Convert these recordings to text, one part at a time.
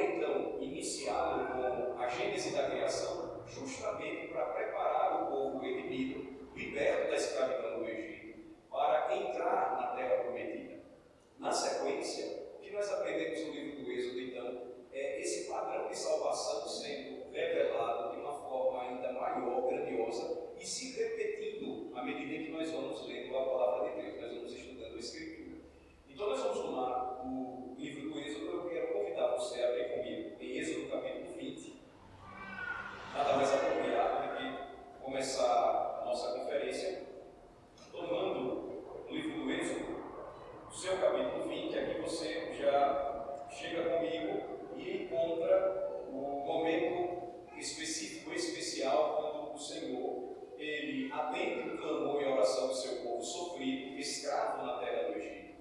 então iniciá-lo com a gênese da criação, justamente para preparar o povo redimido, liberto da escravidão do Egito, para entrar na terra prometida. Na sequência, o que nós aprendemos no livro do Êxodo, então, é esse padrão de salvação sendo revelado de uma forma ainda maior, grandiosa, e se repetindo à medida que nós vamos lendo a palavra de Deus, nós vamos estudando a Escritura. Então, nós vamos tomar o livro do Êxodo, eu quero convidar você a abrir comigo em Êxodo capítulo 20. Nada mais apropriado do que começar a nossa conferência tomando o livro do Êxodo, o seu capítulo 20, aqui você já chega comigo e encontra o momento específico, especial, quando o Senhor ele atende o clamor e a oração do seu povo sofrido, escravo na terra do Egito.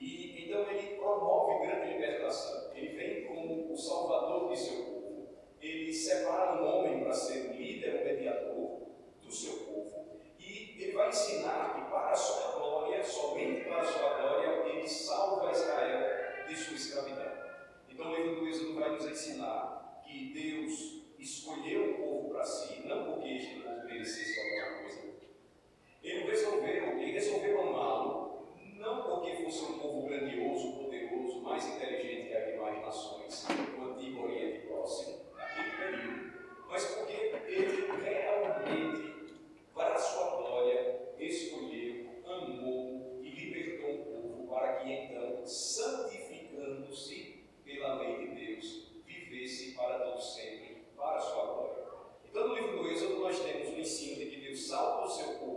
E então ele promove grande libertação. Ele vem como o salvador de seu povo. Ele separa um homem para ser o líder, o mediador do seu povo. E ele vai ensinar que para a sua glória, somente para a sua glória, ele salva Israel de sua escravidão. Então o livro do Êxodo vai nos ensinar que Deus escolheu o povo para si, não porque este povo merecesse alguma coisa. Ele resolveu, ele resolveu amá-lo, não porque fosse um povo grandioso, poderoso, mais inteligente que as demais nações do Antigo Oriente Próximo, naquele período, mas porque ele realmente, para sua glória, escolheu, amou e libertou o povo para que então, santificando-se pela lei de Deus, vivesse para todo sempre para sua glória. Então, no livro do Êxodo, nós temos o ensino de que Deus salva o seu povo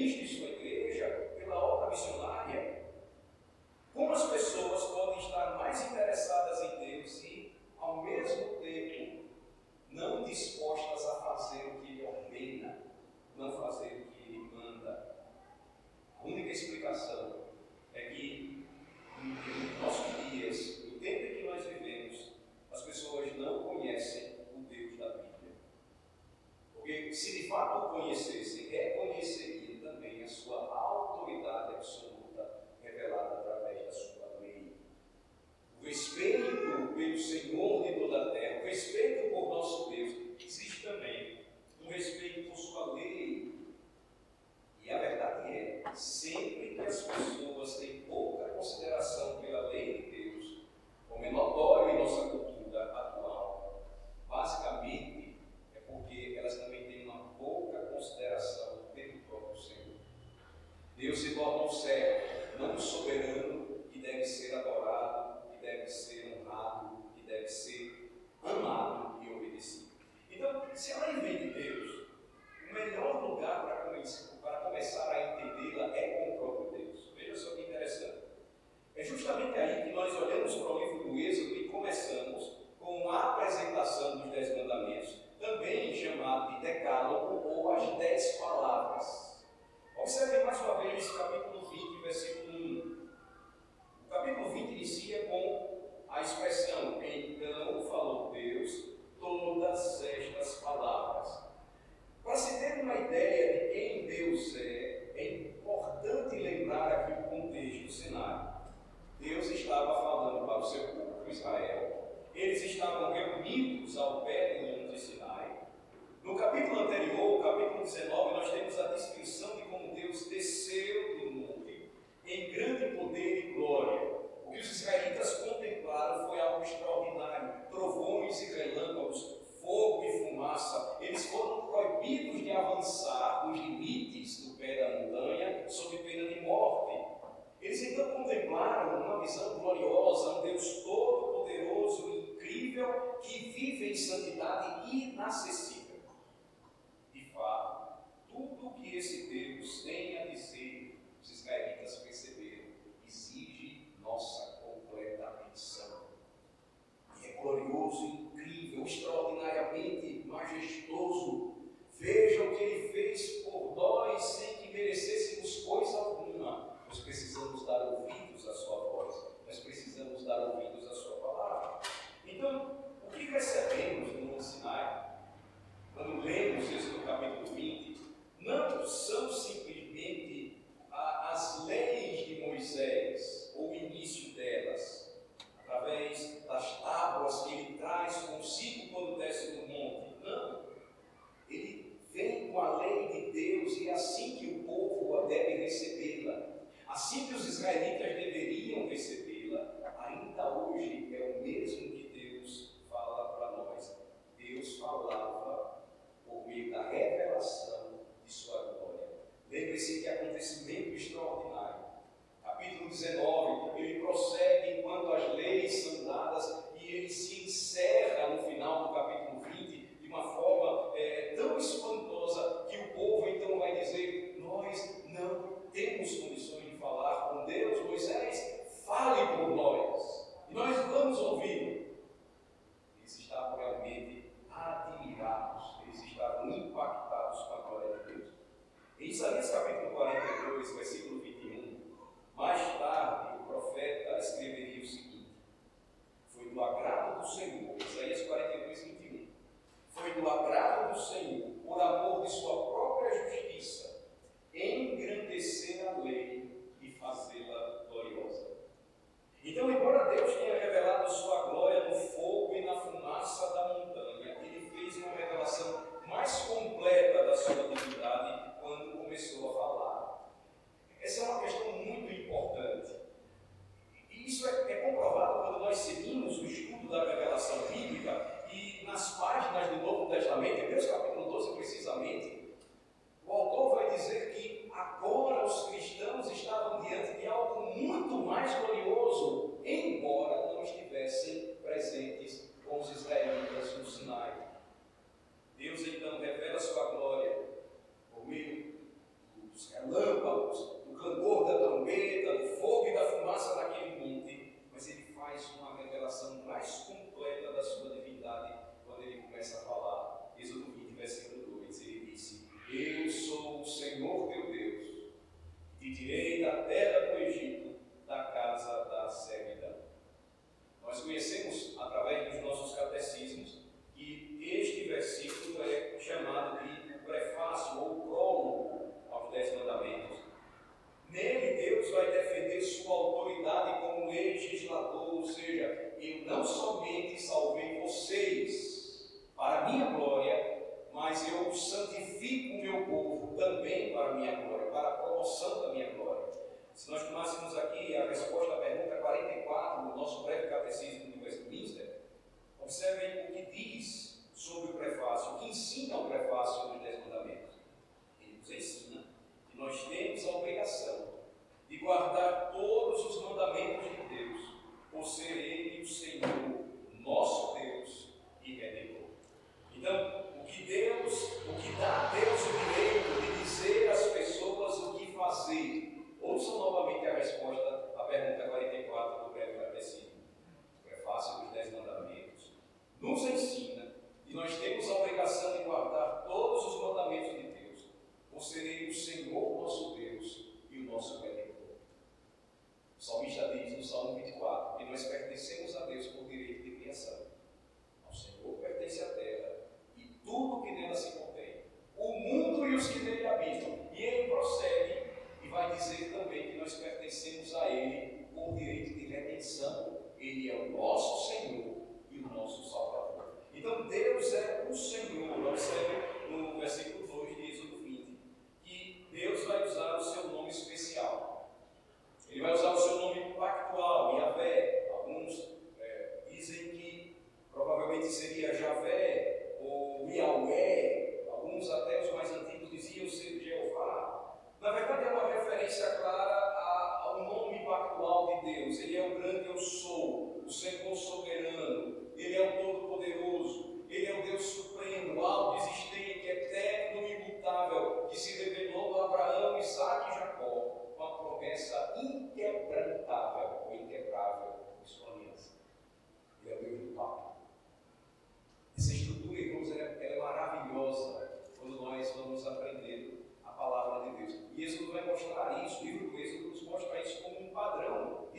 maior Em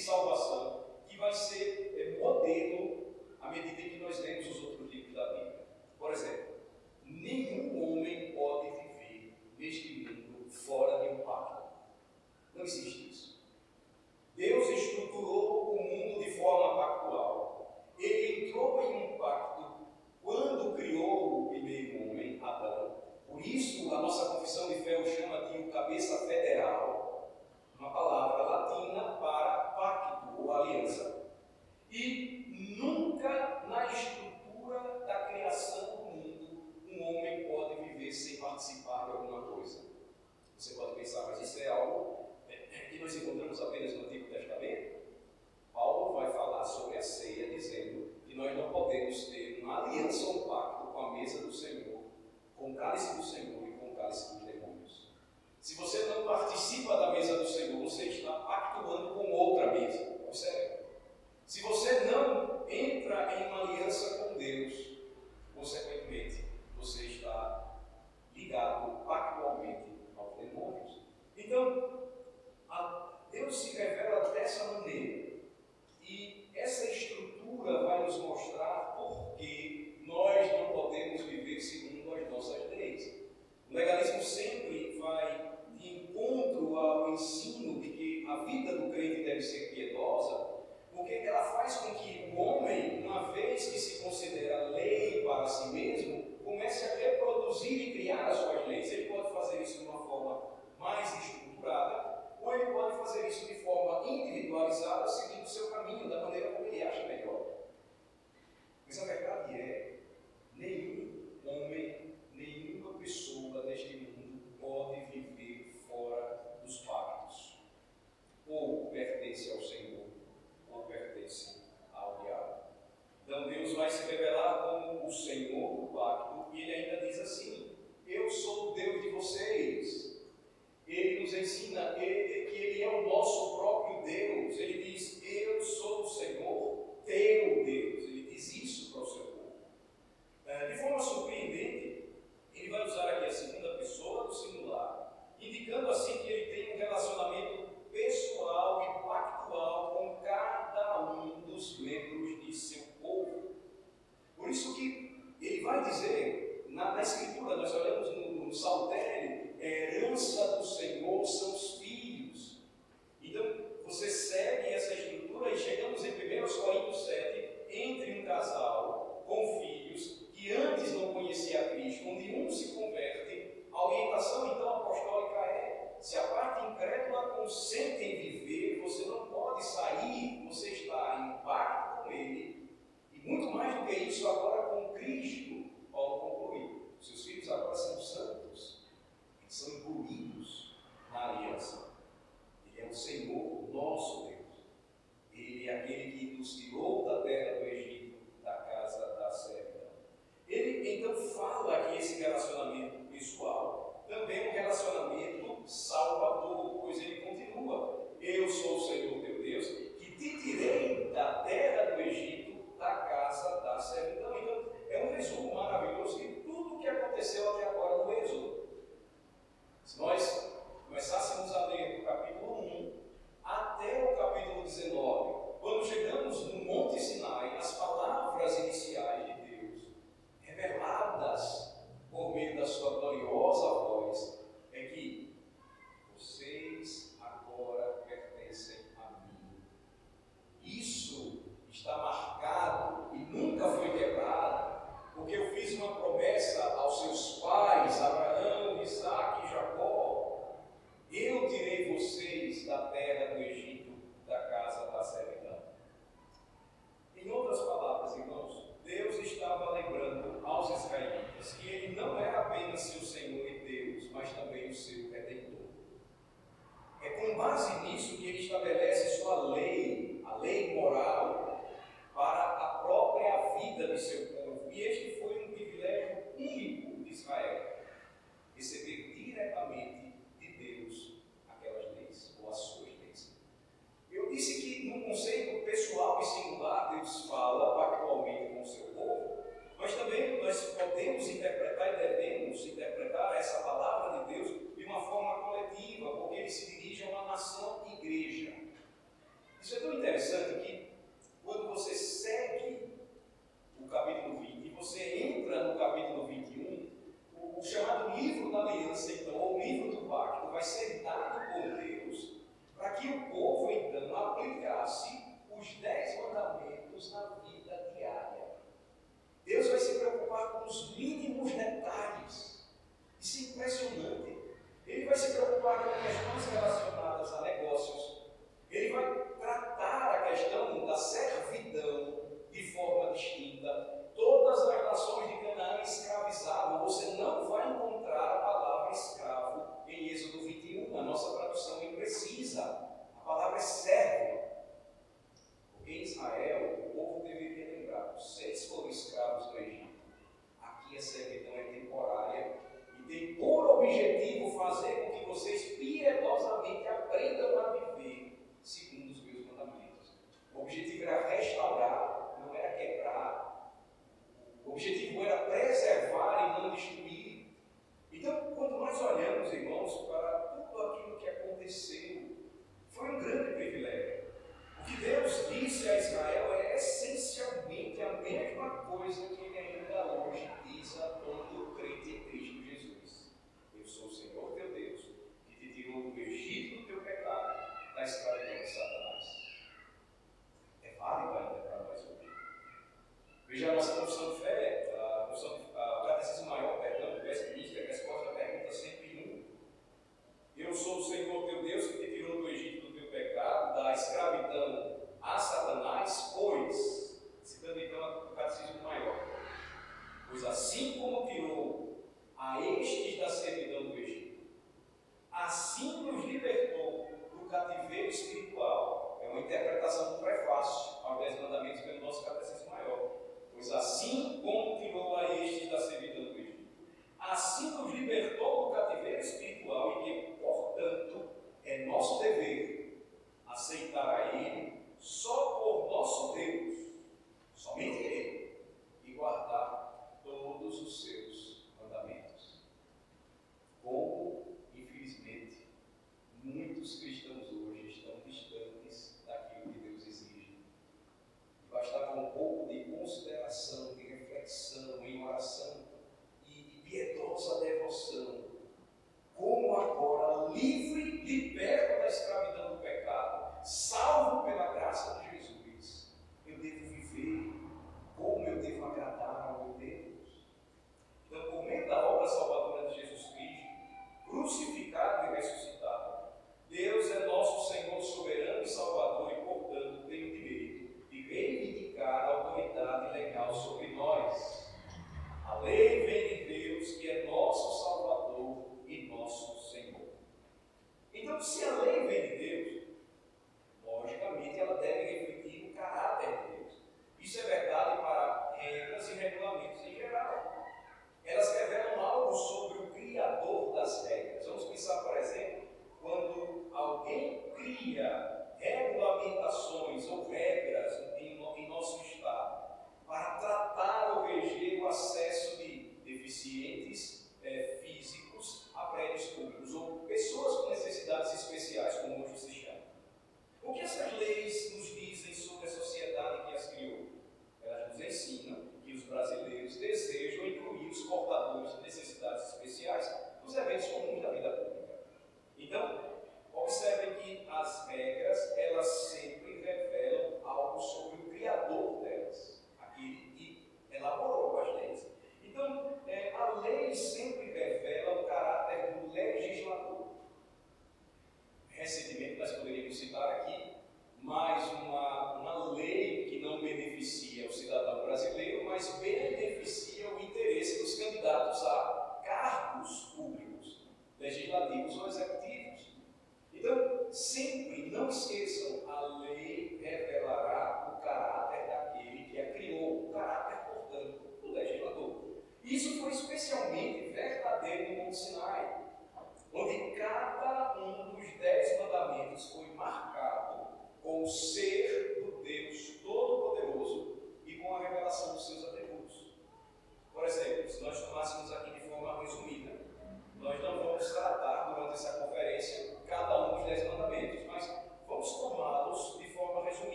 salvação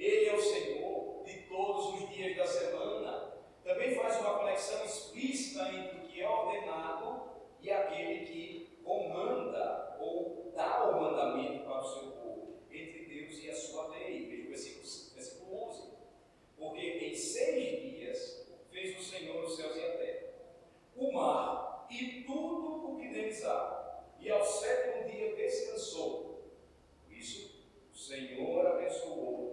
Ele é o Senhor de todos os dias da semana. Também faz uma conexão explícita entre o que é ordenado e aquele que comanda ou dá o mandamento para o seu povo, entre Deus e a sua lei. Veja o versículo, versículo 11. Porque em seis dias fez o Senhor os céus e a terra, o mar e tudo o que neles há, e ao sétimo dia descansou. Por isso, o Senhor abençoou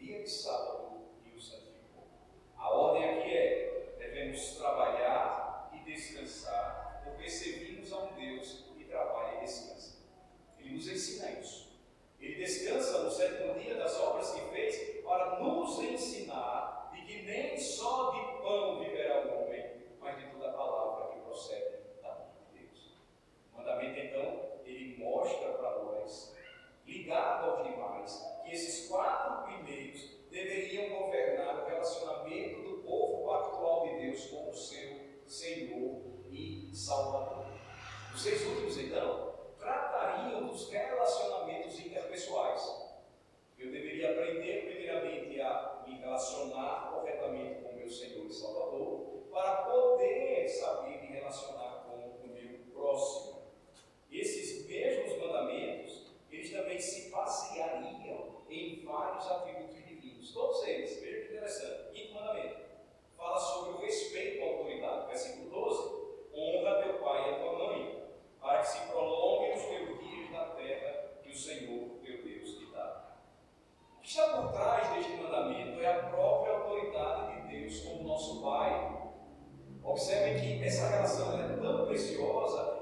dia de sábado e o santificou. A ordem aqui é: devemos trabalhar e descansar, porque servimos a um Deus que trabalha e descansa. Ele nos ensina isso. Ele descansa no sétimo dia das obras que fez para nos ensinar de que nem só de pão viverá o homem, mas de toda a palavra que procede da boca de Deus. O mandamento, então, ele mostra para nós, ligado aos demais, que esses quatro primeiros deveriam governar o relacionamento do povo pactual de Deus com o seu Senhor e Salvador. Os seis últimos, então, tratariam dos relacionamentos interpessoais. Eu deveria aprender, primeiramente, a me relacionar corretamente com o meu Senhor e Salvador, para poder saber me relacionar com o meu próximo. Esses mesmos mandamentos, também se baseariam em vários atributos divinos. Todos eles, veja que interessante. Quinto mandamento fala sobre o respeito à autoridade. Versículo 12: Honra teu pai e a tua mãe, para que se prolonguem os teus dias na terra que o Senhor teu Deus te dá. O que está por trás deste mandamento é a própria autoridade de Deus como nosso Pai. Observem que essa relação é tão preciosa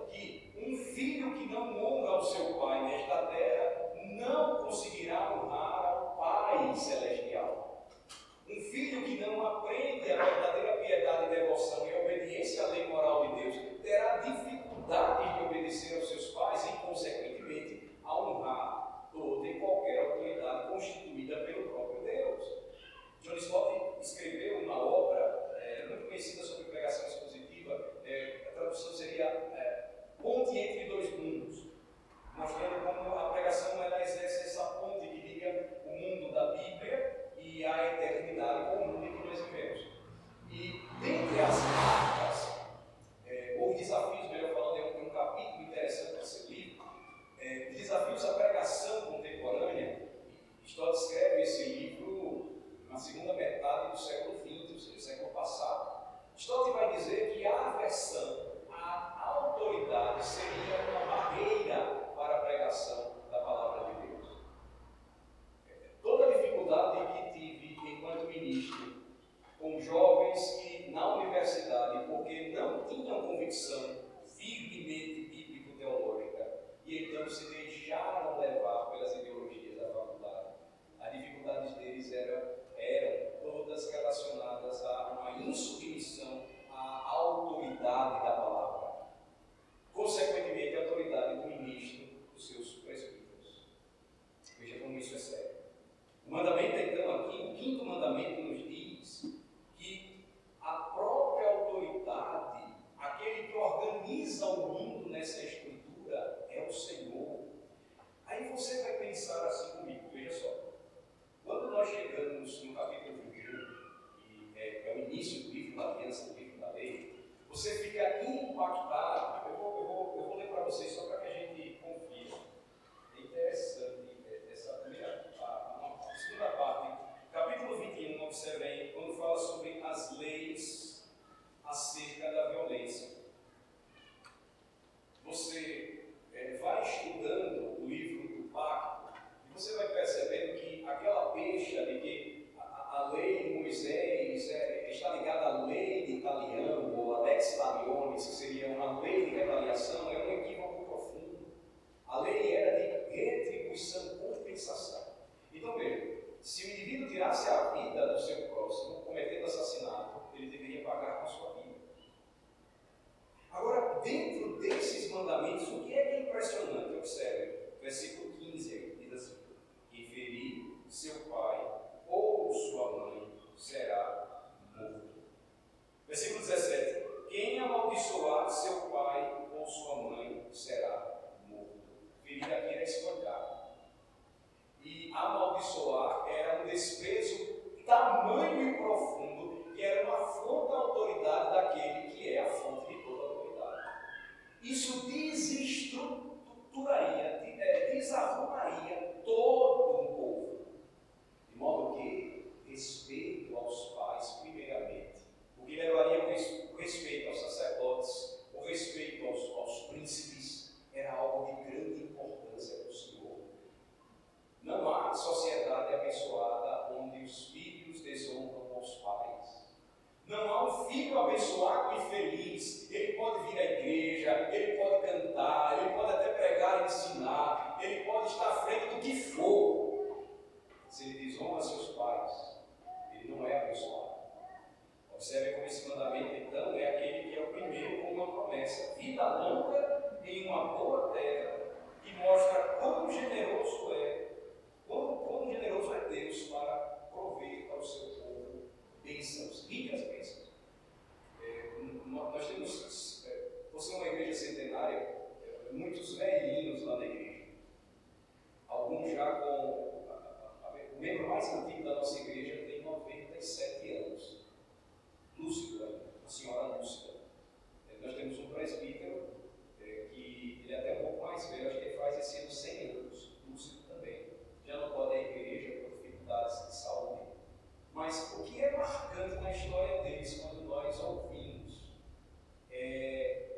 seria. Eu vou, eu vou, eu vou ler para vocês só para que a gente confie. É interessante é, essa primeira parte, a segunda parte. Capítulo 21, observem, quando fala sobre as leis acerca da Como esse mandamento, então, é aquele que é o primeiro com uma promessa: vida longa em uma boa terra, que mostra quão generoso é, quão, quão generoso é Deus para prover para o seu povo bênçãos, ricas bênçãos. É, nós temos, é, você é uma igreja centenária, é, muitos velhinhos lá na igreja, alguns já com. A, a, a, o membro mais antigo da nossa igreja tem 97 anos lúcido ainda, a senhora lúcida. É, nós temos um presbítero é, que ele é até um pouco mais velho, acho que ele faz esse ano 100 anos, lúcido também. Já não pode ir à igreja por dificuldades de saúde. Mas o que é marcante na história deles, quando nós ouvimos, é,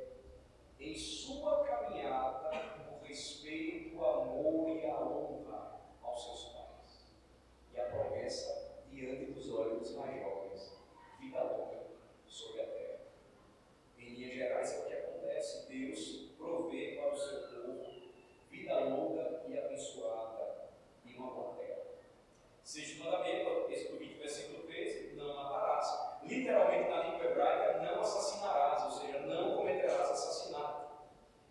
em sua caminhada, o respeito, o amor e a honra aos seus pais. E a promessa diante dos olhos mais jovens, vida longa sobre a terra. Em linhas gerais, é o que acontece. Deus provê para o seu povo vida longa e abençoada e uma boa terra. Sexto mandamento, do 20, versículo 13, não matarás. Literalmente, na língua hebraica, não assassinarás, ou seja, não cometerás assassinato.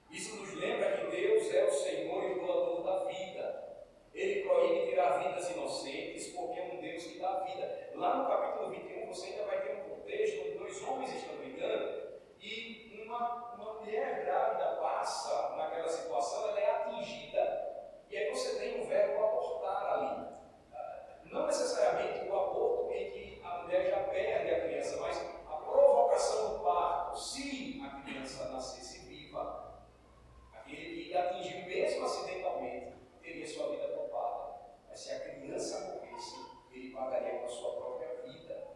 Isso nos lembra que Deus é o Senhor e o doador da vida. Ele proíbe tirar vidas inocentes porque é um Deus que dá vida. Lá no capítulo 21 você ainda vai ter um contexto onde dois homens estão brigando e uma, uma mulher grávida passa naquela situação, ela é atingida. E aí você tem o verbo abortar ali. Ah, não necessariamente o aborto em que a mulher já perde a criança, mas a provocação do parto, se a criança nascesse viva, aquele que atingiu mesmo acidentalmente, teria sua vida poupada. Mas se a criança morresse, ele pagaria com a sua própria vida.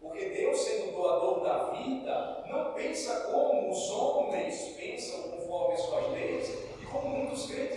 Porque Deus, sendo doador da vida, não pensa como os homens pensam conforme as suas leis, e como muitos crentes